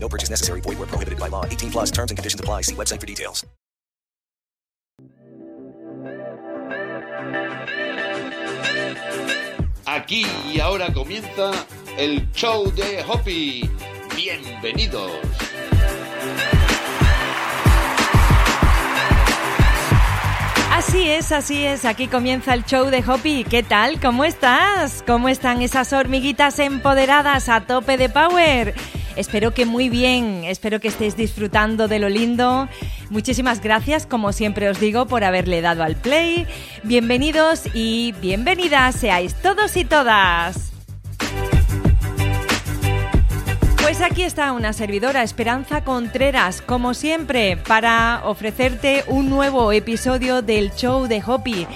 No purchase necessary. Void where prohibited by law. 18 plus terms and conditions apply. See website for details. Aquí y ahora comienza el show de Hoppy. Bienvenidos. Así es, así es. Aquí comienza el show de Hoppy. ¿Qué tal? ¿Cómo estás? ¿Cómo están esas hormiguitas empoderadas a tope de power? Espero que muy bien, espero que estéis disfrutando de lo lindo. Muchísimas gracias, como siempre os digo, por haberle dado al play. Bienvenidos y bienvenidas seáis todos y todas. Pues aquí está una servidora, Esperanza Contreras, como siempre, para ofrecerte un nuevo episodio del show de Hoppy.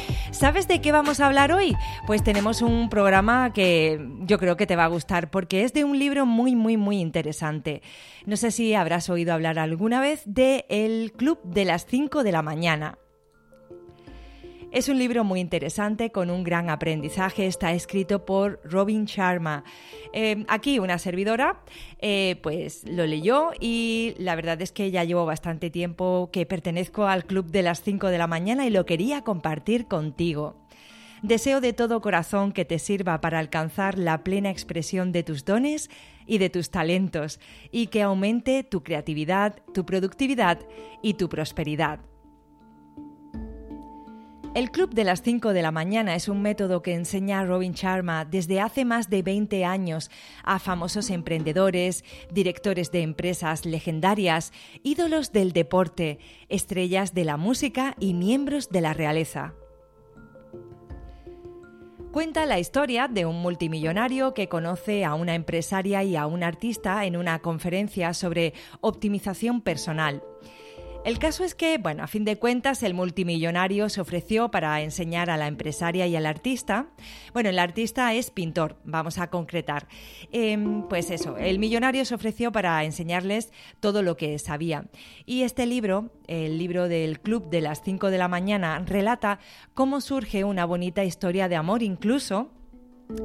¿Sabes de qué vamos a hablar hoy? Pues tenemos un programa que yo creo que te va a gustar porque es de un libro muy, muy, muy interesante. No sé si habrás oído hablar alguna vez de El Club de las 5 de la mañana. Es un libro muy interesante con un gran aprendizaje. Está escrito por Robin Sharma. Eh, aquí una servidora, eh, pues lo leyó y la verdad es que ya llevo bastante tiempo que pertenezco al club de las 5 de la mañana y lo quería compartir contigo. Deseo de todo corazón que te sirva para alcanzar la plena expresión de tus dones y de tus talentos y que aumente tu creatividad, tu productividad y tu prosperidad. El Club de las 5 de la mañana es un método que enseña Robin Sharma desde hace más de 20 años a famosos emprendedores, directores de empresas legendarias, ídolos del deporte, estrellas de la música y miembros de la realeza. Cuenta la historia de un multimillonario que conoce a una empresaria y a un artista en una conferencia sobre optimización personal. El caso es que, bueno, a fin de cuentas, el multimillonario se ofreció para enseñar a la empresaria y al artista. Bueno, el artista es pintor, vamos a concretar. Em, pues eso, el millonario se ofreció para enseñarles todo lo que sabía. Y este libro, el libro del Club de las 5 de la mañana, relata cómo surge una bonita historia de amor incluso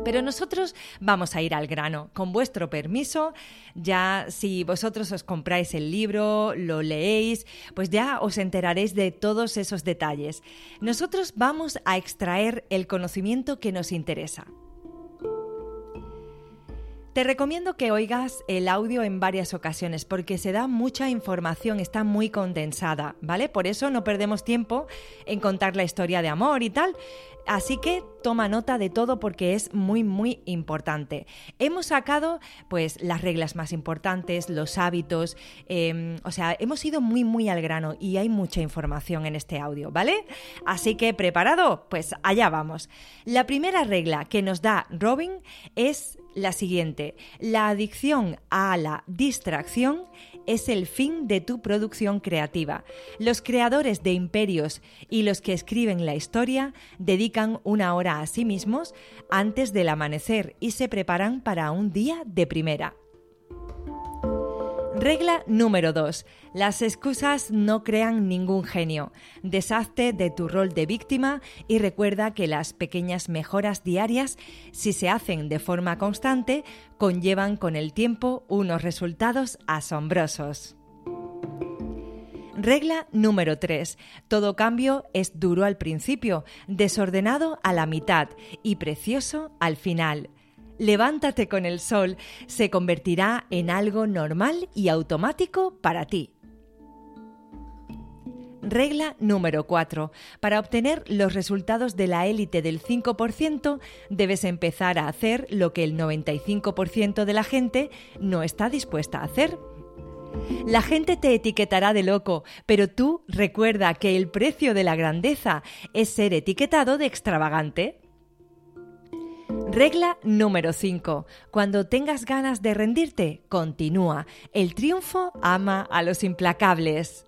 pero nosotros vamos a ir al grano. Con vuestro permiso, ya si vosotros os compráis el libro, lo leéis, pues ya os enteraréis de todos esos detalles. Nosotros vamos a extraer el conocimiento que nos interesa. Te recomiendo que oigas el audio en varias ocasiones porque se da mucha información, está muy condensada, ¿vale? Por eso no perdemos tiempo en contar la historia de amor y tal. Así que toma nota de todo porque es muy muy importante. Hemos sacado pues las reglas más importantes, los hábitos, eh, o sea, hemos ido muy muy al grano y hay mucha información en este audio, ¿vale? Así que preparado, pues allá vamos. La primera regla que nos da Robin es la siguiente. La adicción a la distracción es el fin de tu producción creativa. Los creadores de imperios y los que escriben la historia dedican una hora a sí mismos antes del amanecer y se preparan para un día de primera. Regla número 2. Las excusas no crean ningún genio. Deshazte de tu rol de víctima y recuerda que las pequeñas mejoras diarias, si se hacen de forma constante, conllevan con el tiempo unos resultados asombrosos. Regla número 3. Todo cambio es duro al principio, desordenado a la mitad y precioso al final. Levántate con el sol se convertirá en algo normal y automático para ti. Regla número 4. Para obtener los resultados de la élite del 5%, debes empezar a hacer lo que el 95% de la gente no está dispuesta a hacer. La gente te etiquetará de loco, pero tú recuerda que el precio de la grandeza es ser etiquetado de extravagante. Regla número 5. Cuando tengas ganas de rendirte, continúa. El triunfo ama a los implacables.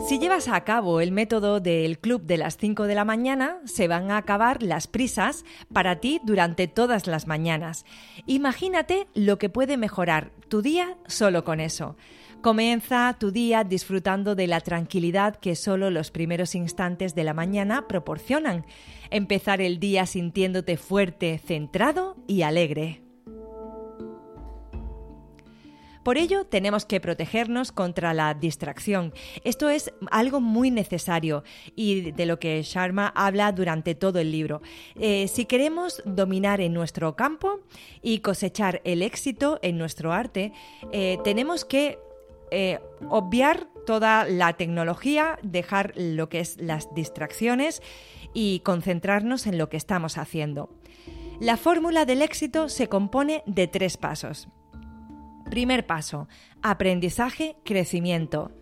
Si llevas a cabo el método del club de las 5 de la mañana, se van a acabar las prisas para ti durante todas las mañanas. Imagínate lo que puede mejorar tu día solo con eso. Comienza tu día disfrutando de la tranquilidad que solo los primeros instantes de la mañana proporcionan. Empezar el día sintiéndote fuerte, centrado y alegre. Por ello, tenemos que protegernos contra la distracción. Esto es algo muy necesario y de lo que Sharma habla durante todo el libro. Eh, si queremos dominar en nuestro campo y cosechar el éxito en nuestro arte, eh, tenemos que eh, obviar toda la tecnología, dejar lo que es las distracciones y concentrarnos en lo que estamos haciendo. La fórmula del éxito se compone de tres pasos. Primer paso, aprendizaje, crecimiento.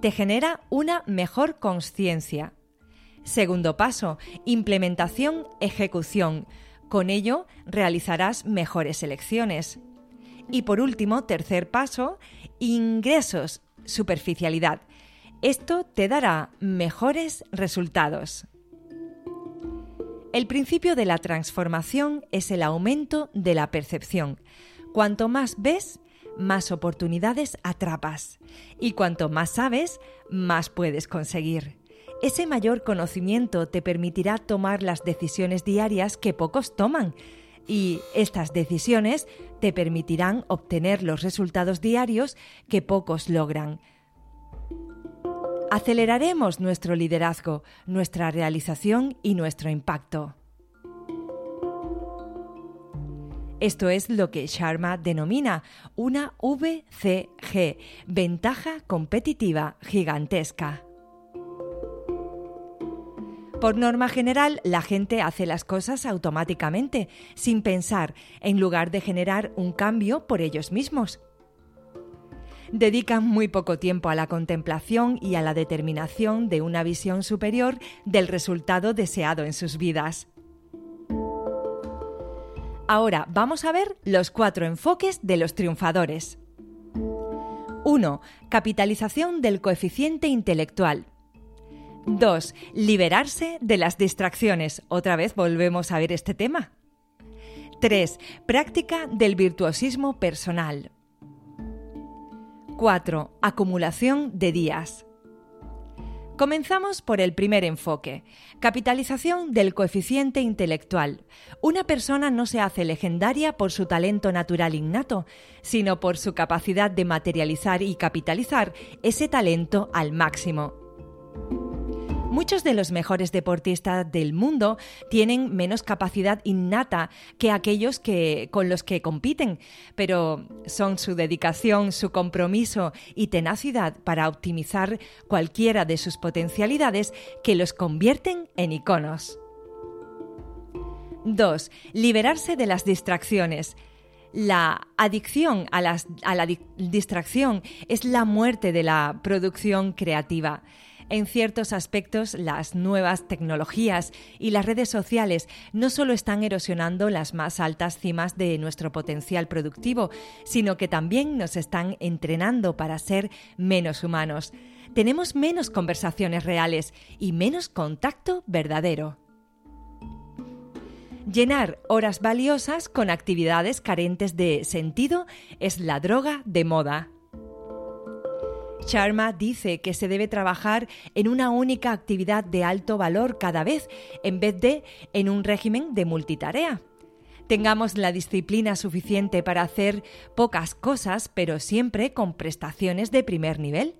Te genera una mejor conciencia. Segundo paso, implementación, ejecución. Con ello realizarás mejores elecciones. Y por último, tercer paso, ingresos, superficialidad. Esto te dará mejores resultados. El principio de la transformación es el aumento de la percepción. Cuanto más ves, más oportunidades atrapas y cuanto más sabes, más puedes conseguir. Ese mayor conocimiento te permitirá tomar las decisiones diarias que pocos toman y estas decisiones te permitirán obtener los resultados diarios que pocos logran. Aceleraremos nuestro liderazgo, nuestra realización y nuestro impacto. Esto es lo que Sharma denomina una VCG, ventaja competitiva gigantesca. Por norma general, la gente hace las cosas automáticamente, sin pensar, en lugar de generar un cambio por ellos mismos. Dedican muy poco tiempo a la contemplación y a la determinación de una visión superior del resultado deseado en sus vidas. Ahora vamos a ver los cuatro enfoques de los triunfadores. 1. Capitalización del coeficiente intelectual. 2. Liberarse de las distracciones. Otra vez volvemos a ver este tema. 3. Práctica del virtuosismo personal. 4. Acumulación de días. Comenzamos por el primer enfoque, capitalización del coeficiente intelectual. Una persona no se hace legendaria por su talento natural innato, sino por su capacidad de materializar y capitalizar ese talento al máximo. Muchos de los mejores deportistas del mundo tienen menos capacidad innata que aquellos que, con los que compiten, pero son su dedicación, su compromiso y tenacidad para optimizar cualquiera de sus potencialidades que los convierten en iconos. 2. Liberarse de las distracciones. La adicción a, a la distracción es la muerte de la producción creativa. En ciertos aspectos, las nuevas tecnologías y las redes sociales no solo están erosionando las más altas cimas de nuestro potencial productivo, sino que también nos están entrenando para ser menos humanos. Tenemos menos conversaciones reales y menos contacto verdadero. Llenar horas valiosas con actividades carentes de sentido es la droga de moda. Sharma dice que se debe trabajar en una única actividad de alto valor cada vez, en vez de en un régimen de multitarea. Tengamos la disciplina suficiente para hacer pocas cosas, pero siempre con prestaciones de primer nivel.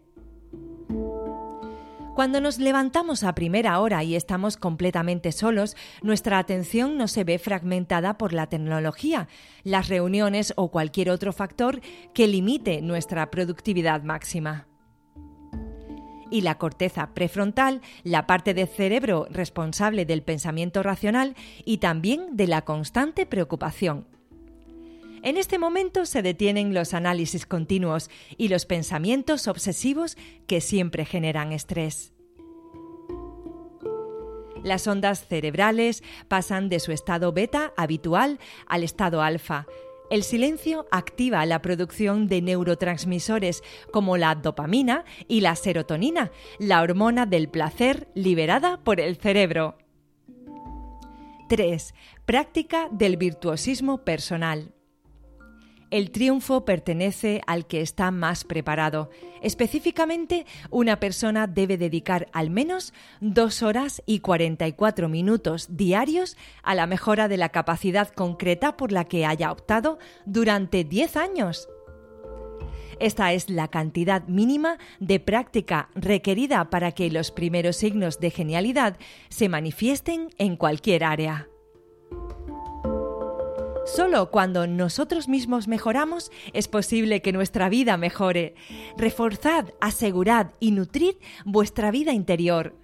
Cuando nos levantamos a primera hora y estamos completamente solos, nuestra atención no se ve fragmentada por la tecnología, las reuniones o cualquier otro factor que limite nuestra productividad máxima y la corteza prefrontal, la parte del cerebro responsable del pensamiento racional y también de la constante preocupación. En este momento se detienen los análisis continuos y los pensamientos obsesivos que siempre generan estrés. Las ondas cerebrales pasan de su estado beta habitual al estado alfa, El silencio activa la producción de neurotransmisores como la dopamina y la serotonina, la hormona del placer liberada por el cerebro. 3. Práctica del virtuosismo personal. El triunfo pertenece al que está más preparado. Específicamente, una persona debe dedicar al menos dos horas y 44 minutos diarios a la mejora de la capacidad concreta por la que haya optado durante 10 años. Esta es la cantidad mínima de práctica requerida para que los primeros signos de genialidad se manifiesten en cualquier área. Solo cuando nosotros mismos mejoramos es posible que nuestra vida mejore. Reforzad, asegurad y nutrid vuestra vida interior.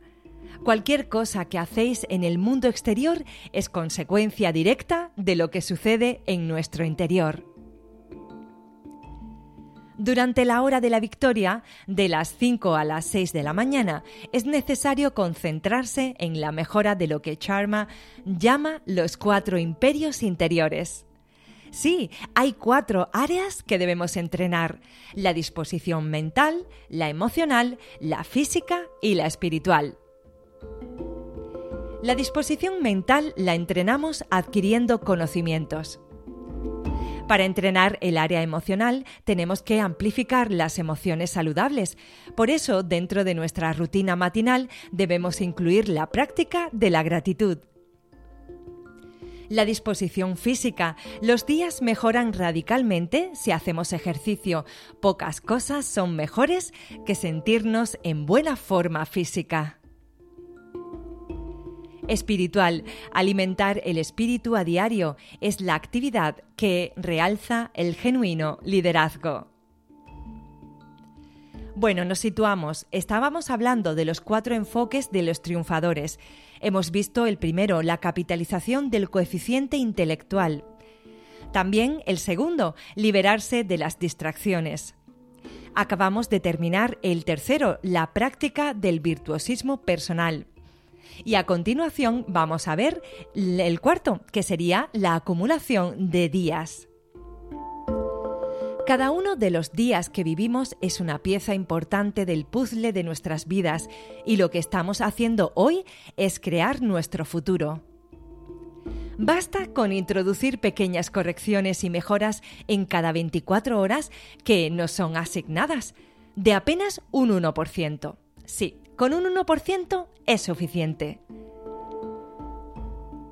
Cualquier cosa que hacéis en el mundo exterior es consecuencia directa de lo que sucede en nuestro interior. Durante la hora de la victoria, de las 5 a las 6 de la mañana, es necesario concentrarse en la mejora de lo que Charma llama los cuatro imperios interiores. Sí, hay cuatro áreas que debemos entrenar. La disposición mental, la emocional, la física y la espiritual. La disposición mental la entrenamos adquiriendo conocimientos. Para entrenar el área emocional tenemos que amplificar las emociones saludables. Por eso, dentro de nuestra rutina matinal debemos incluir la práctica de la gratitud. La disposición física. Los días mejoran radicalmente si hacemos ejercicio. Pocas cosas son mejores que sentirnos en buena forma física espiritual. Alimentar el espíritu a diario es la actividad que realza el genuino liderazgo. Bueno, nos situamos. Estábamos hablando de los cuatro enfoques de los triunfadores. Hemos visto el primero, la capitalización del coeficiente intelectual. También el segundo, liberarse de las distracciones. Acabamos de terminar el tercero, la práctica del virtuosismo personal. Y a continuación vamos a ver el cuarto, que sería la acumulación de días. Cada uno de los días que vivimos es una pieza importante del puzzle de nuestras vidas y lo que estamos haciendo hoy es crear nuestro futuro. Basta con introducir pequeñas correcciones y mejoras en cada 24 horas que nos son asignadas, de apenas un 1%. Sí, con un 1% es suficiente.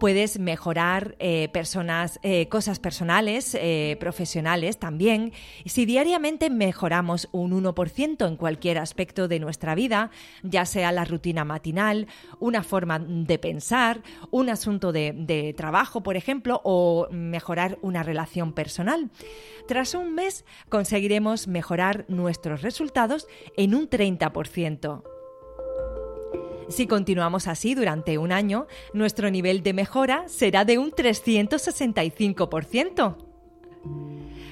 Puedes mejorar eh, personas, eh, cosas personales, eh, profesionales también. Si diariamente mejoramos un 1% en cualquier aspecto de nuestra vida, ya sea la rutina matinal, una forma de pensar, un asunto de, de trabajo, por ejemplo, o mejorar una relación personal, tras un mes conseguiremos mejorar nuestros resultados en un 30%. Si continuamos así durante un año, nuestro nivel de mejora será de un 365%.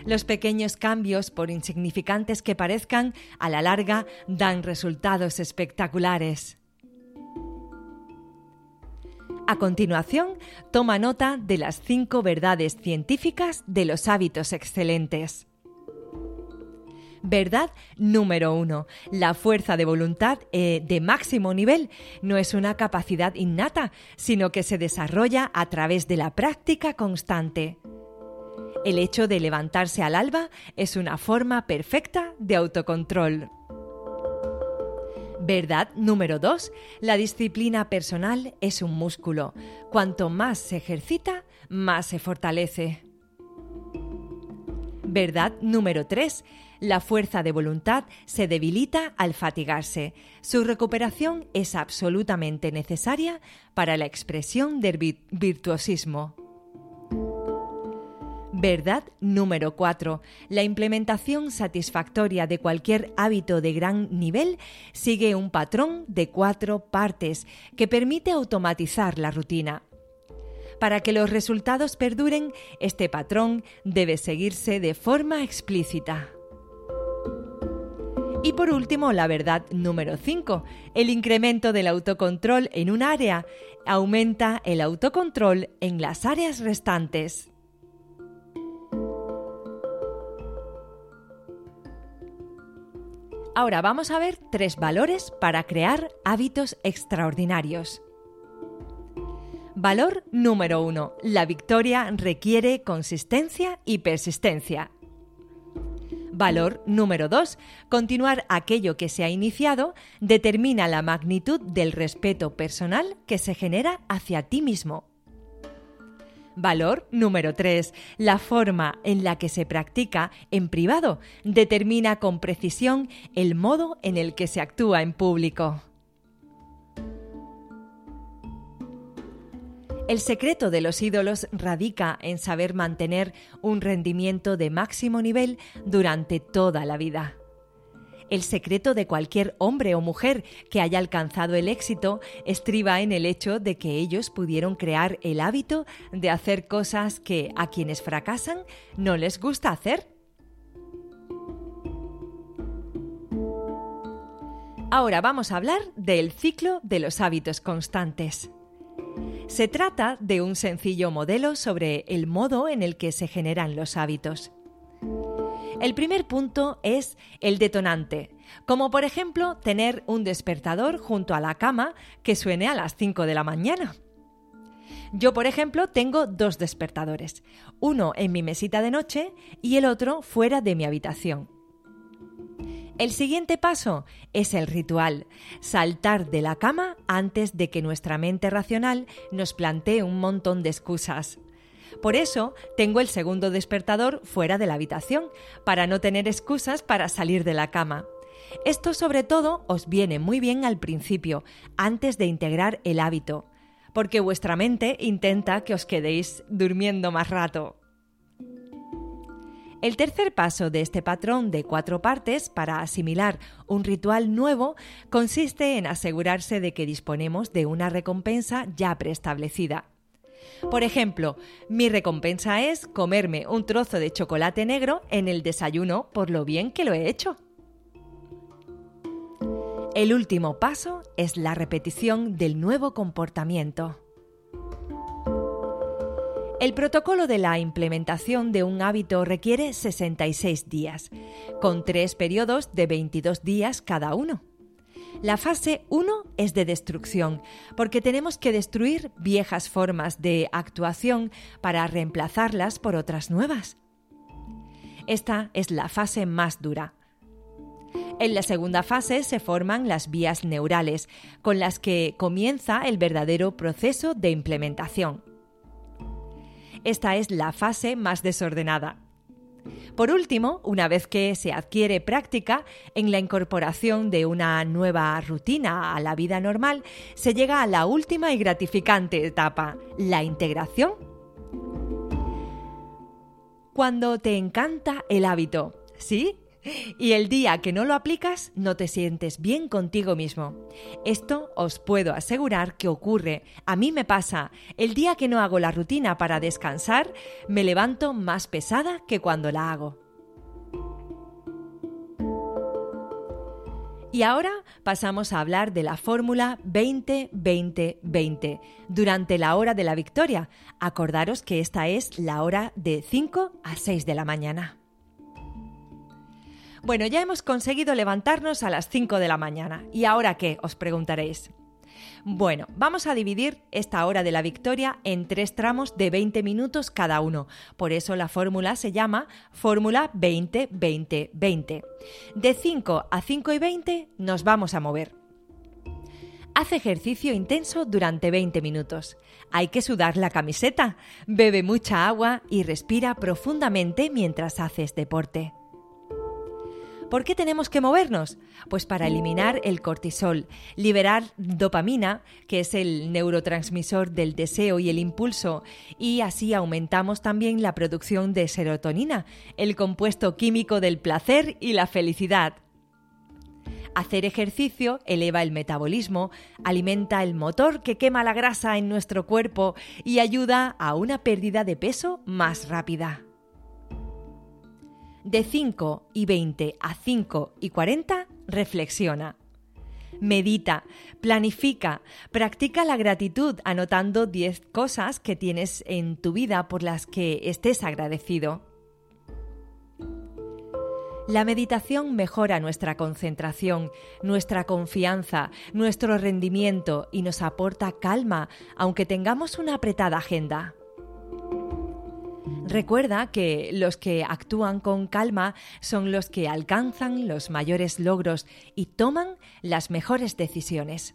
Los pequeños cambios, por insignificantes que parezcan, a la larga dan resultados espectaculares. A continuación, toma nota de las cinco verdades científicas de los hábitos excelentes. Verdad número uno. La fuerza de voluntad eh, de máximo nivel no es una capacidad innata, sino que se desarrolla a través de la práctica constante. El hecho de levantarse al alba es una forma perfecta de autocontrol. Verdad número 2. La disciplina personal es un músculo. Cuanto más se ejercita, más se fortalece. Verdad número 3. La fuerza de voluntad se debilita al fatigarse. Su recuperación es absolutamente necesaria para la expresión del virtuosismo. Verdad número 4. La implementación satisfactoria de cualquier hábito de gran nivel sigue un patrón de cuatro partes que permite automatizar la rutina. Para que los resultados perduren, este patrón debe seguirse de forma explícita. Y por último, la verdad número 5. El incremento del autocontrol en un área aumenta el autocontrol en las áreas restantes. Ahora vamos a ver tres valores para crear hábitos extraordinarios. Valor número uno. La victoria requiere consistencia y persistencia. Valor número 2. Continuar aquello que se ha iniciado determina la magnitud del respeto personal que se genera hacia ti mismo. Valor número 3. La forma en la que se practica en privado determina con precisión el modo en el que se actúa en público. El secreto de los ídolos radica en saber mantener un rendimiento de máximo nivel durante toda la vida. El secreto de cualquier hombre o mujer que haya alcanzado el éxito estriba en el hecho de que ellos pudieron crear el hábito de hacer cosas que a quienes fracasan no les gusta hacer. Ahora vamos a hablar del ciclo de los hábitos constantes. Se trata de un sencillo modelo sobre el modo en el que se generan los hábitos. El primer punto es el detonante, como por ejemplo tener un despertador junto a la cama que suene a las 5 de la mañana. Yo, por ejemplo, tengo dos despertadores, uno en mi mesita de noche y el otro fuera de mi habitación. El siguiente paso es el ritual, saltar de la cama antes de que nuestra mente racional nos plantee un montón de excusas. Por eso tengo el segundo despertador fuera de la habitación, para no tener excusas para salir de la cama. Esto sobre todo os viene muy bien al principio, antes de integrar el hábito, porque vuestra mente intenta que os quedéis durmiendo más rato. El tercer paso de este patrón de cuatro partes para asimilar un ritual nuevo consiste en asegurarse de que disponemos de una recompensa ya preestablecida. Por ejemplo, mi recompensa es comerme un trozo de chocolate negro en el desayuno por lo bien que lo he hecho. El último paso es la repetición del nuevo comportamiento. El protocolo de la implementación de un hábito requiere 66 días, con tres periodos de 22 días cada uno. La fase 1 es de destrucción, porque tenemos que destruir viejas formas de actuación para reemplazarlas por otras nuevas. Esta es la fase más dura. En la segunda fase se forman las vías neurales, con las que comienza el verdadero proceso de implementación. Esta es la fase más desordenada. Por último, una vez que se adquiere práctica en la incorporación de una nueva rutina a la vida normal, se llega a la última y gratificante etapa, la integración. Cuando te encanta el hábito, ¿sí? Y el día que no lo aplicas, no te sientes bien contigo mismo. Esto os puedo asegurar que ocurre. A mí me pasa. El día que no hago la rutina para descansar, me levanto más pesada que cuando la hago. Y ahora pasamos a hablar de la fórmula 20-20-20 durante la hora de la victoria. Acordaros que esta es la hora de 5 a 6 de la mañana. Bueno, ya hemos conseguido levantarnos a las 5 de la mañana. ¿Y ahora qué? Os preguntaréis. Bueno, vamos a dividir esta hora de la victoria en tres tramos de 20 minutos cada uno. Por eso la fórmula se llama fórmula 20-20-20. De 5 a 5 y 20 nos vamos a mover. Haz ejercicio intenso durante 20 minutos. Hay que sudar la camiseta, bebe mucha agua y respira profundamente mientras haces deporte. ¿Por qué tenemos que movernos? Pues para eliminar el cortisol, liberar dopamina, que es el neurotransmisor del deseo y el impulso, y así aumentamos también la producción de serotonina, el compuesto químico del placer y la felicidad. Hacer ejercicio eleva el metabolismo, alimenta el motor que quema la grasa en nuestro cuerpo y ayuda a una pérdida de peso más rápida. De 5 y 20 a 5 y 40, reflexiona. Medita, planifica, practica la gratitud anotando 10 cosas que tienes en tu vida por las que estés agradecido. La meditación mejora nuestra concentración, nuestra confianza, nuestro rendimiento y nos aporta calma, aunque tengamos una apretada agenda. Recuerda que los que actúan con calma son los que alcanzan los mayores logros y toman las mejores decisiones.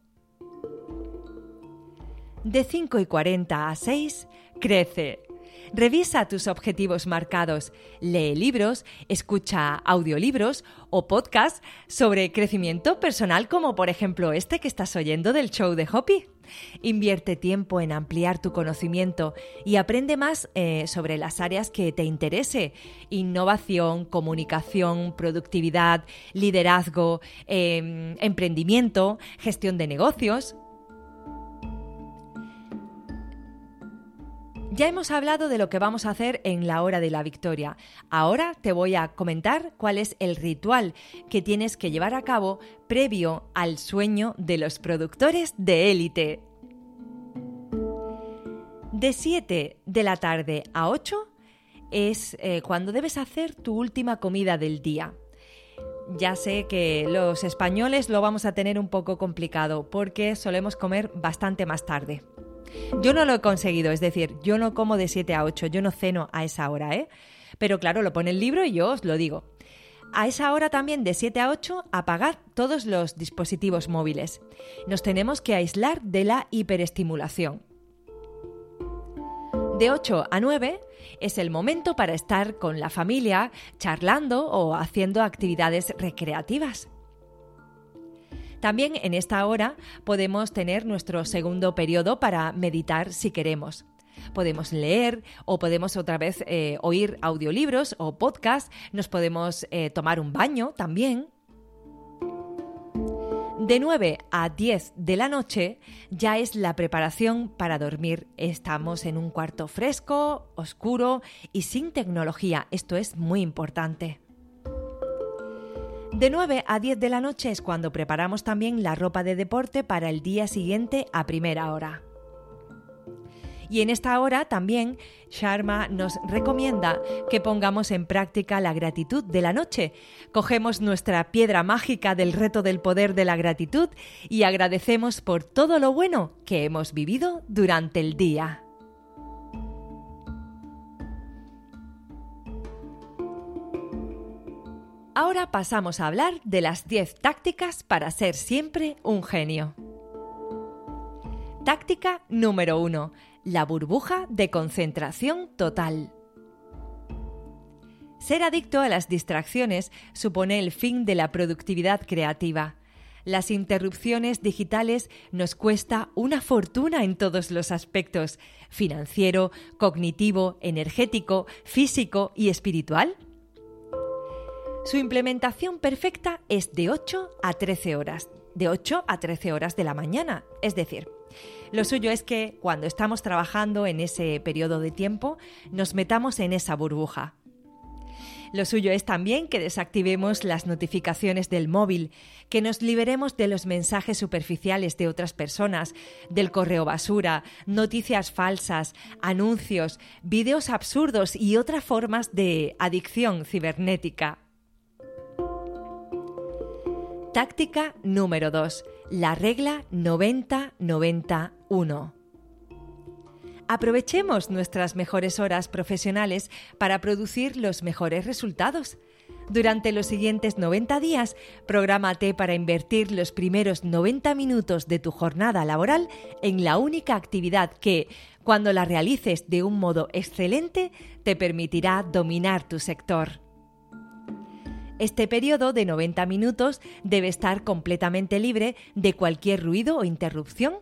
De 5 y 40 a 6, crece. Revisa tus objetivos marcados, lee libros, escucha audiolibros o podcasts sobre crecimiento personal como por ejemplo este que estás oyendo del show de Hoppy. Invierte tiempo en ampliar tu conocimiento y aprende más eh, sobre las áreas que te interese. Innovación, comunicación, productividad, liderazgo, eh, emprendimiento, gestión de negocios. Ya hemos hablado de lo que vamos a hacer en la hora de la victoria. Ahora te voy a comentar cuál es el ritual que tienes que llevar a cabo previo al sueño de los productores de élite. De 7 de la tarde a 8 es eh, cuando debes hacer tu última comida del día. Ya sé que los españoles lo vamos a tener un poco complicado porque solemos comer bastante más tarde. Yo no lo he conseguido, es decir, yo no como de 7 a 8, yo no ceno a esa hora, ¿eh? Pero claro, lo pone el libro y yo os lo digo. A esa hora también de 7 a 8 apagad todos los dispositivos móviles. Nos tenemos que aislar de la hiperestimulación. De 8 a 9 es el momento para estar con la familia, charlando o haciendo actividades recreativas. También en esta hora podemos tener nuestro segundo periodo para meditar si queremos. Podemos leer o podemos otra vez eh, oír audiolibros o podcast, nos podemos eh, tomar un baño también. De 9 a 10 de la noche ya es la preparación para dormir. Estamos en un cuarto fresco, oscuro y sin tecnología. Esto es muy importante. De 9 a 10 de la noche es cuando preparamos también la ropa de deporte para el día siguiente a primera hora. Y en esta hora también Sharma nos recomienda que pongamos en práctica la gratitud de la noche. Cogemos nuestra piedra mágica del reto del poder de la gratitud y agradecemos por todo lo bueno que hemos vivido durante el día. Ahora pasamos a hablar de las 10 tácticas para ser siempre un genio. Táctica número 1. La burbuja de concentración total. Ser adicto a las distracciones supone el fin de la productividad creativa. Las interrupciones digitales nos cuesta una fortuna en todos los aspectos, financiero, cognitivo, energético, físico y espiritual. Su implementación perfecta es de 8 a 13 horas, de 8 a 13 horas de la mañana. Es decir, lo suyo es que cuando estamos trabajando en ese periodo de tiempo, nos metamos en esa burbuja. Lo suyo es también que desactivemos las notificaciones del móvil, que nos liberemos de los mensajes superficiales de otras personas, del correo basura, noticias falsas, anuncios, vídeos absurdos y otras formas de adicción cibernética. Táctica número 2. La regla 90-90-1. Aprovechemos nuestras mejores horas profesionales para producir los mejores resultados. Durante los siguientes 90 días, prográmate para invertir los primeros 90 minutos de tu jornada laboral en la única actividad que, cuando la realices de un modo excelente, te permitirá dominar tu sector. Este periodo de 90 minutos debe estar completamente libre de cualquier ruido o interrupción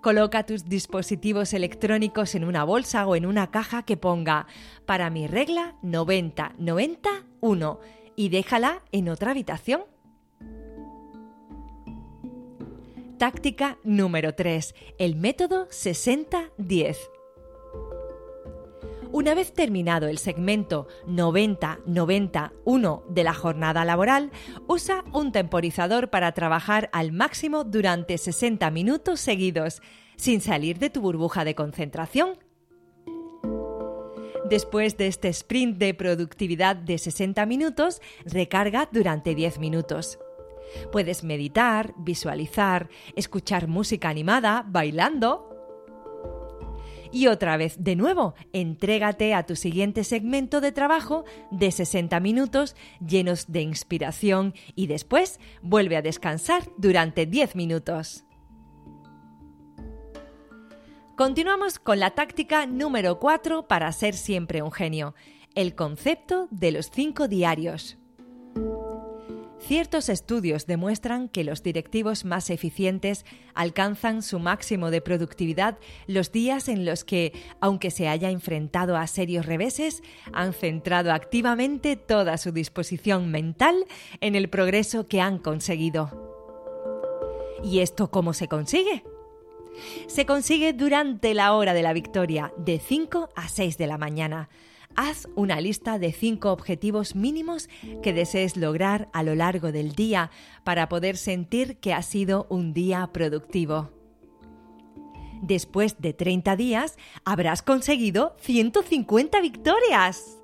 Coloca tus dispositivos electrónicos en una bolsa o en una caja que ponga para mi regla 90-90-1 y déjala en otra habitación. Táctica número 3. El método 60-10. Una vez terminado el segmento 90-90-1 de la jornada laboral, usa un temporizador para trabajar al máximo durante 60 minutos seguidos, sin salir de tu burbuja de concentración. Después de este sprint de productividad de 60 minutos, recarga durante 10 minutos. Puedes meditar, visualizar, escuchar música animada, bailando y otra vez, de nuevo, entrégate a tu siguiente segmento de trabajo de 60 minutos llenos de inspiración y después vuelve a descansar durante 10 minutos. Continuamos con la táctica número 4 para ser siempre un genio, el concepto de los 5 diarios. Ciertos estudios demuestran que los directivos más eficientes alcanzan su máximo de productividad los días en los que, aunque se haya enfrentado a serios reveses, han centrado activamente toda su disposición mental en el progreso que han conseguido. ¿Y esto cómo se consigue? Se consigue durante la hora de la victoria, de 5 a 6 de la mañana, haz una lista de cinco objetivos mínimos que desees lograr a lo largo del día para poder sentir que ha sido un día productivo. Después de 30 días, habrás conseguido 150 victorias.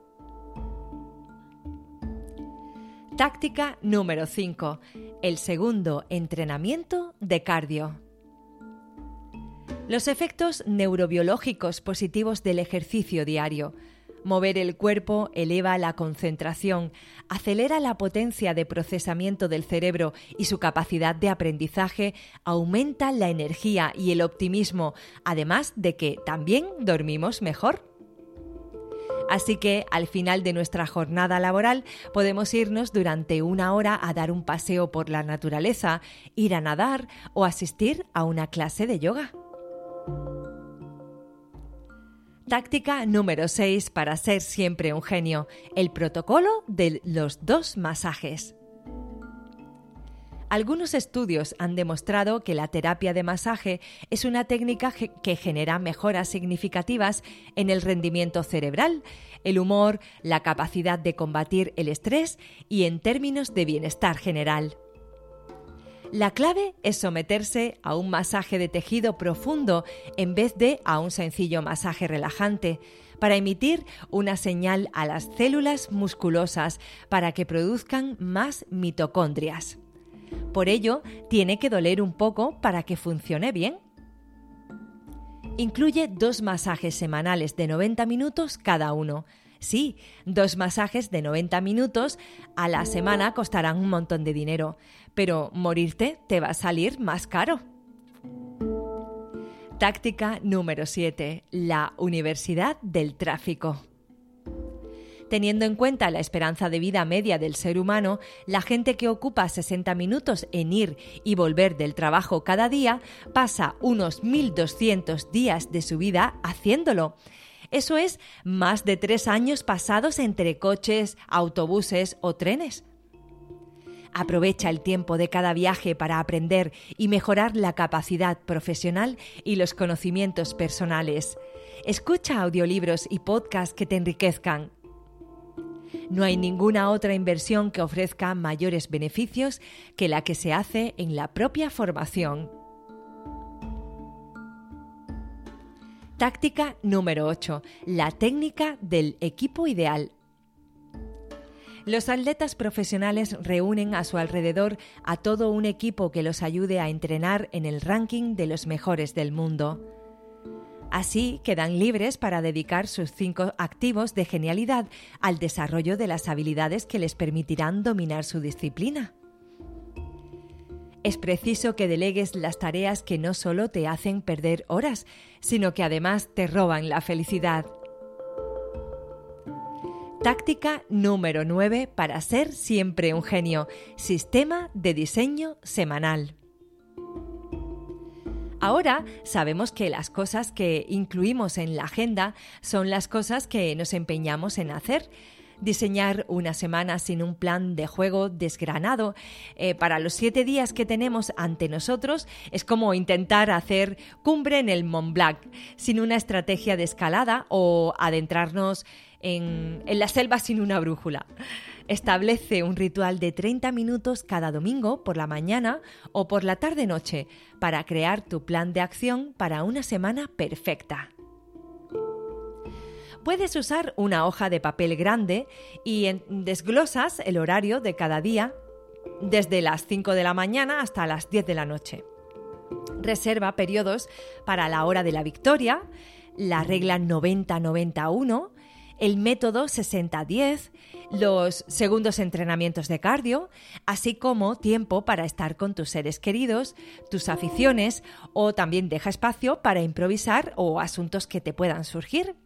Táctica número 5. El segundo entrenamiento de cardio. Los efectos neurobiológicos positivos del ejercicio diario Mover el cuerpo eleva la concentración, acelera la potencia de procesamiento del cerebro y su capacidad de aprendizaje, aumenta la energía y el optimismo, además de que también dormimos mejor. Así que al final de nuestra jornada laboral podemos irnos durante una hora a dar un paseo por la naturaleza, ir a nadar o asistir a una clase de yoga. Táctica número 6 para ser siempre un genio, el protocolo de los dos masajes. Algunos estudios han demostrado que la terapia de masaje es una técnica que genera mejoras significativas en el rendimiento cerebral, el humor, la capacidad de combatir el estrés y en términos de bienestar general. La clave es someterse a un masaje de tejido profundo en vez de a un sencillo masaje relajante, para emitir una señal a las células musculosas para que produzcan más mitocondrias. Por ello, tiene que doler un poco para que funcione bien. Incluye dos masajes semanales de 90 minutos cada uno. Sí, dos masajes de 90 minutos a la semana costarán un montón de dinero, pero morirte te va a salir más caro. Táctica número 7. La Universidad del Tráfico. Teniendo en cuenta la esperanza de vida media del ser humano, la gente que ocupa 60 minutos en ir y volver del trabajo cada día pasa unos 1.200 días de su vida haciéndolo. Eso es más de tres años pasados entre coches, autobuses o trenes. Aprovecha el tiempo de cada viaje para aprender y mejorar la capacidad profesional y los conocimientos personales. Escucha audiolibros y podcasts que te enriquezcan. No hay ninguna otra inversión que ofrezca mayores beneficios que la que se hace en la propia formación. Táctica número 8. La técnica del equipo ideal Los atletas profesionales reúnen a su alrededor a todo un equipo que los ayude a entrenar en el ranking de los mejores del mundo. Así quedan libres para dedicar sus cinco activos de genialidad al desarrollo de las habilidades que les permitirán dominar su disciplina. Es preciso que delegues las tareas que no solo te hacen perder horas, sino que además te roban la felicidad. Táctica número 9 para ser siempre un genio. Sistema de diseño semanal. Ahora sabemos que las cosas que incluimos en la agenda son las cosas que nos empeñamos en hacer. Diseñar una semana sin un plan de juego desgranado eh, para los siete días que tenemos ante nosotros es como intentar hacer cumbre en el Mont Blanc sin una estrategia de escalada o adentrarnos en, la selva sin una brújula. Establece un ritual de 30 minutos cada domingo por la mañana o por la tarde-noche para crear tu plan de acción para una semana perfecta. Puedes usar una hoja de papel grande y desglosas el horario de cada día desde las 5 de la mañana hasta las 10 de la noche. Reserva periodos para la hora de la victoria, la regla 90-91, el método 60-10, los segundos entrenamientos de cardio, así como tiempo para estar con tus seres queridos, tus aficiones o también deja espacio para improvisar o asuntos que te puedan surgir.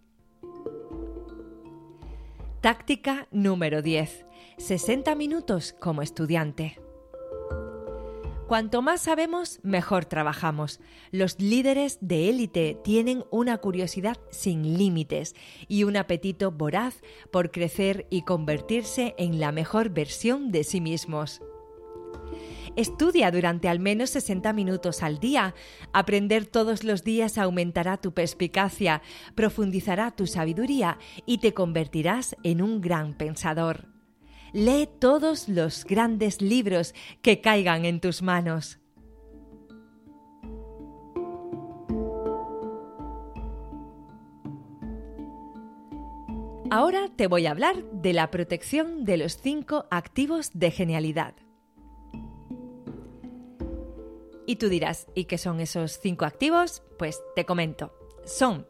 Táctica número 10. 60 minutos como estudiante. Cuanto más sabemos, mejor trabajamos. Los líderes de élite tienen una curiosidad sin límites y un apetito voraz por crecer y convertirse en la mejor versión de sí mismos. Estudia durante al menos 60 minutos al día. Aprender todos los días aumentará tu perspicacia, profundizará tu sabiduría y te convertirás en un gran pensador. Lee todos los grandes libros que caigan en tus manos. Ahora te voy a hablar de la protección de los cinco activos de genialidad. Y tú dirás, ¿y qué son esos cinco activos? Pues te comento. Son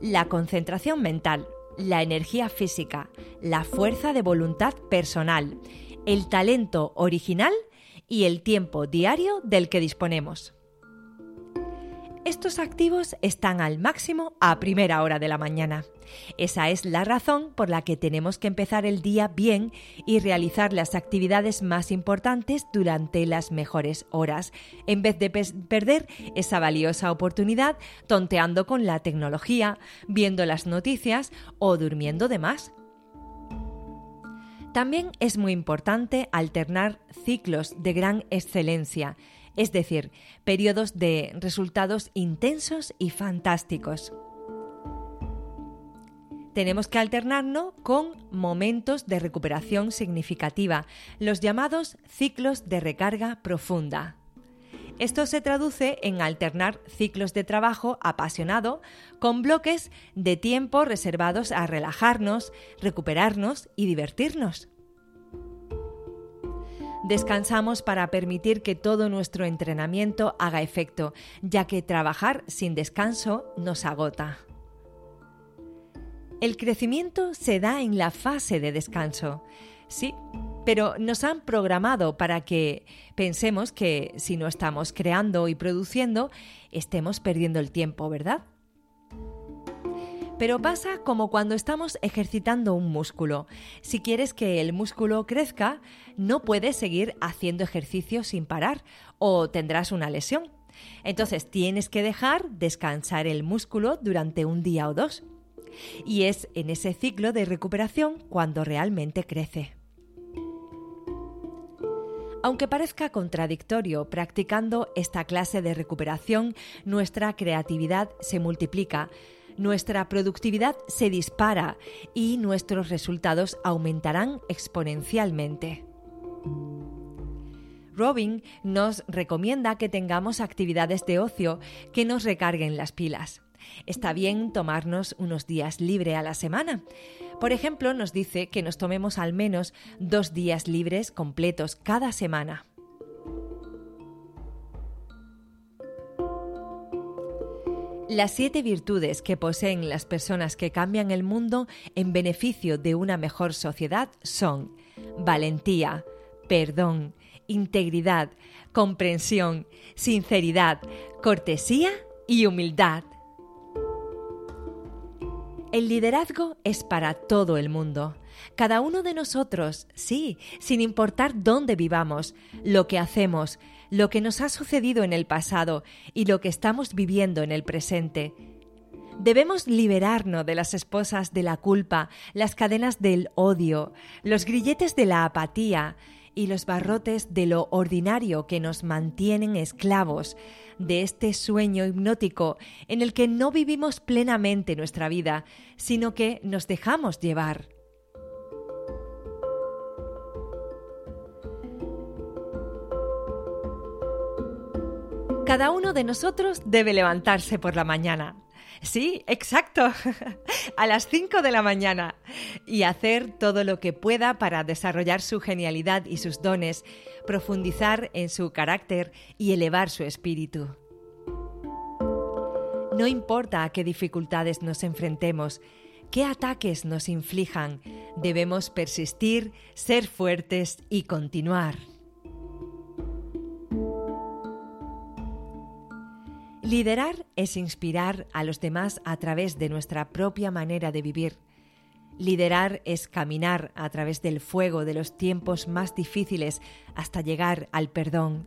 la concentración mental, la energía física, la fuerza de voluntad personal, el talento original y el tiempo diario del que disponemos. Estos activos están al máximo a primera hora de la mañana. Esa es la razón por la que tenemos que empezar el día bien y realizar las actividades más importantes durante las mejores horas, en vez de perder esa valiosa oportunidad tonteando con la tecnología, viendo las noticias o durmiendo de más. También es muy importante alternar ciclos de gran excelencia es decir, periodos de resultados intensos y fantásticos. Tenemos que alternarnos con momentos de recuperación significativa, los llamados ciclos de recarga profunda. Esto se traduce en alternar ciclos de trabajo apasionado con bloques de tiempo reservados a relajarnos, recuperarnos y divertirnos. Descansamos para permitir que todo nuestro entrenamiento haga efecto, ya que trabajar sin descanso nos agota. El crecimiento se da en la fase de descanso. Sí, pero nos han programado para que pensemos que si no estamos creando y produciendo, estemos perdiendo el tiempo, ¿verdad? Pero pasa como cuando estamos ejercitando un músculo. Si quieres que el músculo crezca, no puedes seguir haciendo ejercicio sin parar o tendrás una lesión. Entonces tienes que dejar descansar el músculo durante un día o dos. Y es en ese ciclo de recuperación cuando realmente crece. Aunque parezca contradictorio, practicando esta clase de recuperación, nuestra creatividad se multiplica, nuestra productividad se dispara y nuestros resultados aumentarán exponencialmente. Robin nos recomienda que tengamos actividades de ocio que nos recarguen las pilas. está bien tomarnos unos días libre a la semana. Por ejemplo, nos dice que nos tomemos al menos dos días libres completos cada semana. Las siete virtudes que poseen las personas que cambian el mundo en beneficio de una mejor sociedad son valentía, perdón, integridad, comprensión, sinceridad, cortesía y humildad. El liderazgo es para todo el mundo. Cada uno de nosotros, sí, sin importar dónde vivamos, lo que hacemos, lo que nos ha sucedido en el pasado y lo que estamos viviendo en el presente. Debemos liberarnos de las esposas de la culpa, las cadenas del odio, los grilletes de la apatía y los barrotes de lo ordinario que nos mantienen esclavos de este sueño hipnótico en el que no vivimos plenamente nuestra vida, sino que nos dejamos llevar. Cada uno de nosotros debe levantarse por la mañana. Sí, exacto, a las 5 de la mañana y hacer todo lo que pueda para desarrollar su genialidad y sus dones, profundizar en su carácter y elevar su espíritu. No importa a qué dificultades nos enfrentemos, qué ataques nos inflijan, debemos persistir, ser fuertes y continuar. Liderar es inspirar a los demás a través de nuestra propia manera de vivir. Liderar es caminar a través del fuego de los tiempos más difíciles hasta llegar al perdón.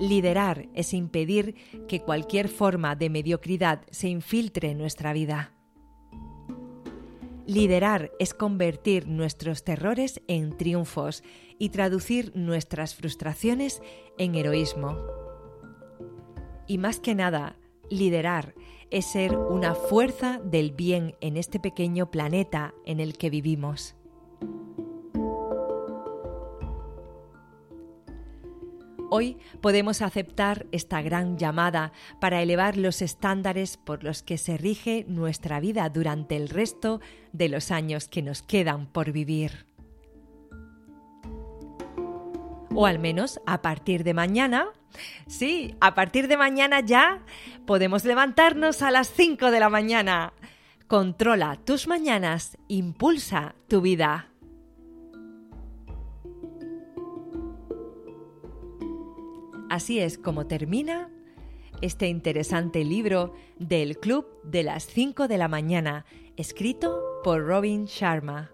Liderar es impedir que cualquier forma de mediocridad se infiltre en nuestra vida. Liderar es convertir nuestros terrores en triunfos y traducir nuestras frustraciones en heroísmo. Y más que nada, liderar es ser una fuerza del bien en este pequeño planeta en el que vivimos. Hoy podemos aceptar esta gran llamada para elevar los estándares por los que se rige nuestra vida durante el resto de los años que nos quedan por vivir. O al menos a partir de mañana Sí, a partir de mañana ya podemos levantarnos a las 5 de la mañana. Controla tus mañanas, impulsa tu vida. Así es como termina este interesante libro del Club de las 5 de la mañana, escrito por Robin Sharma.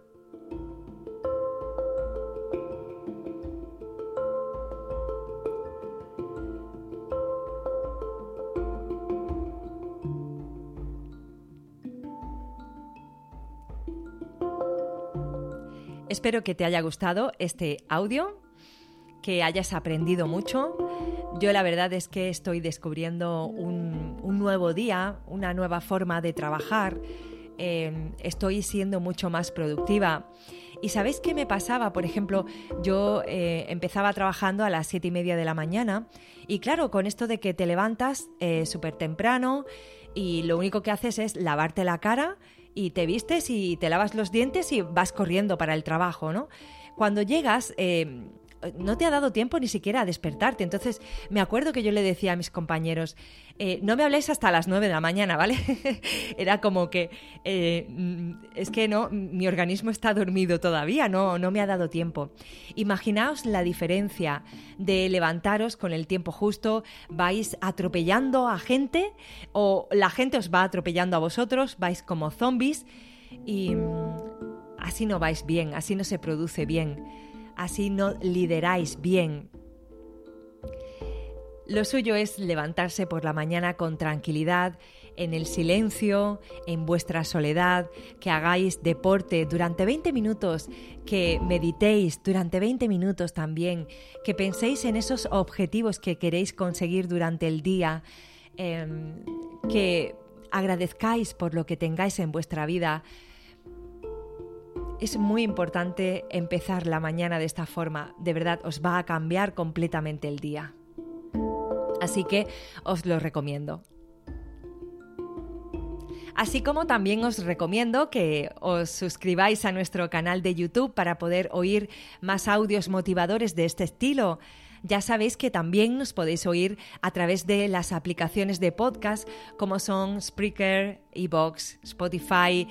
Espero que te haya gustado este audio, que hayas aprendido mucho. Yo la verdad es que estoy descubriendo un, nuevo día, una nueva forma de trabajar. Em, estoy siendo mucho más productiva. ¿Y sabéis qué me pasaba? Por ejemplo, yo eh, empezaba trabajando a las siete y media de la mañana y claro, con esto de que te levantas eh, súper temprano y lo único que haces es lavarte la cara y te vistes y te lavas los dientes y vas corriendo para el trabajo, ¿no? Cuando llegas, eh, no te ha dado tiempo ni siquiera a despertarte. Entonces, me acuerdo que yo le decía a mis compañeros, eh, no me habléis hasta las 9 de la mañana, ¿vale? Era como que, eh, es que no, mi organismo está dormido todavía, no, no me ha dado tiempo. Imaginaos la diferencia de levantaros con el tiempo justo, vais atropellando a gente o la gente os va atropellando a vosotros, vais como zombies y mm, así no vais bien, así no se produce bien así no lideráis bien. Lo suyo es levantarse por la mañana con tranquilidad, en el silencio, en vuestra soledad, que hagáis deporte durante 20 minutos, que meditéis durante 20 minutos también, que penséis en esos objetivos que queréis conseguir durante el día, em, que agradezcáis por lo que tengáis en vuestra vida, es muy importante empezar la mañana de esta forma. De verdad, os va a cambiar completamente el día. Así que os lo recomiendo. Así como también os recomiendo que os suscribáis a nuestro canal de YouTube para poder oír más audios motivadores de este estilo. Ya sabéis que también nos podéis oír a través de las aplicaciones de podcast como son Spreaker, Evox, Spotify,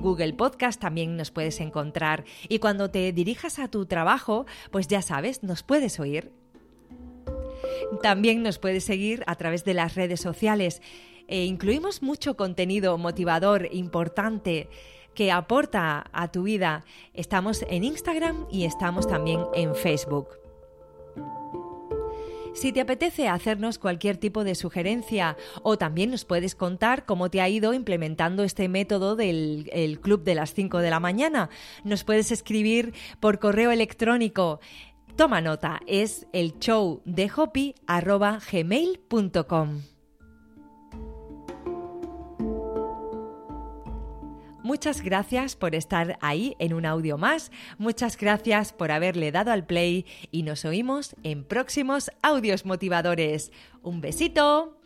Google Podcast también nos puedes encontrar. Y cuando te dirijas a tu trabajo, pues ya sabes, nos puedes oír. También nos puedes seguir a través de las redes sociales. E incluimos mucho contenido motivador importante que aporta a tu vida. Estamos en Instagram y estamos también en Facebook. Si te apetece hacernos cualquier tipo de sugerencia o también nos puedes contar cómo te ha ido implementando este método del el club de las 5 de la mañana, nos puedes escribir por correo electrónico. Toma nota, es el show de gmail.com. Muchas gracias por estar ahí en un audio más, muchas gracias por haberle dado al play y nos oímos en próximos audios motivadores. Un besito.